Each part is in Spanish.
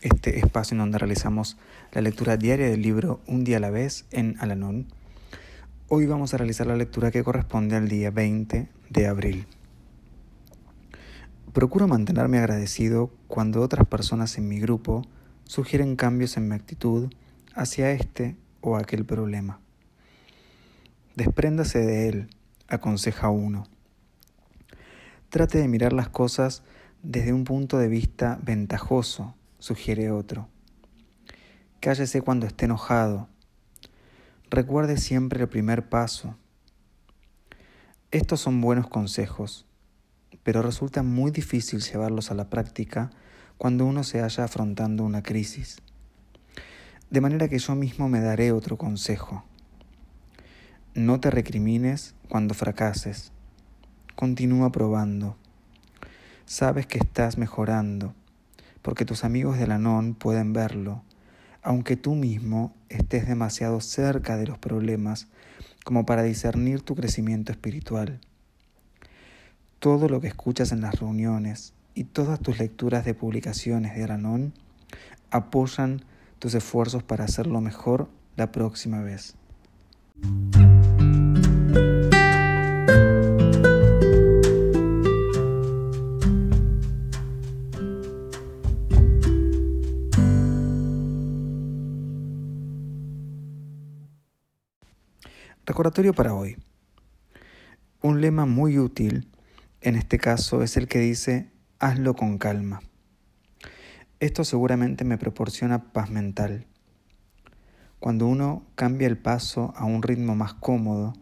este espacio en donde realizamos la lectura diaria del libro Un día a la vez en Alanón. Hoy vamos a realizar la lectura que corresponde al día 20 de abril. Procuro mantenerme agradecido cuando otras personas en mi grupo sugieren cambios en mi actitud hacia este o aquel problema. Despréndase de él, aconseja uno. Trate de mirar las cosas desde un punto de vista ventajoso, sugiere otro. Cállese cuando esté enojado. Recuerde siempre el primer paso. Estos son buenos consejos pero resulta muy difícil llevarlos a la práctica cuando uno se halla afrontando una crisis. De manera que yo mismo me daré otro consejo. No te recrimines cuando fracases. Continúa probando. Sabes que estás mejorando, porque tus amigos de la NON pueden verlo, aunque tú mismo estés demasiado cerca de los problemas como para discernir tu crecimiento espiritual todo lo que escuchas en las reuniones y todas tus lecturas de publicaciones de Aranón apoyan tus esfuerzos para hacerlo mejor la próxima vez. Recordatorio para hoy. Un lema muy útil en este caso es el que dice, hazlo con calma. Esto seguramente me proporciona paz mental. Cuando uno cambia el paso a un ritmo más cómodo,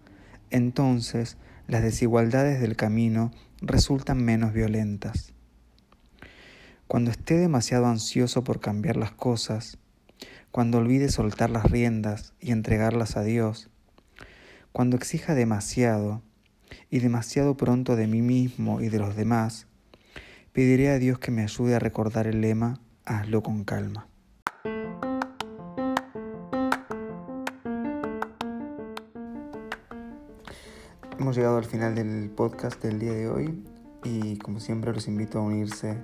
entonces las desigualdades del camino resultan menos violentas. Cuando esté demasiado ansioso por cambiar las cosas, cuando olvide soltar las riendas y entregarlas a Dios, cuando exija demasiado, y demasiado pronto de mí mismo y de los demás, pediré a Dios que me ayude a recordar el lema, hazlo con calma. Hemos llegado al final del podcast del día de hoy y como siempre los invito a unirse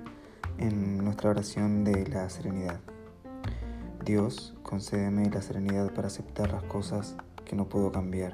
en nuestra oración de la serenidad. Dios, concédeme la serenidad para aceptar las cosas que no puedo cambiar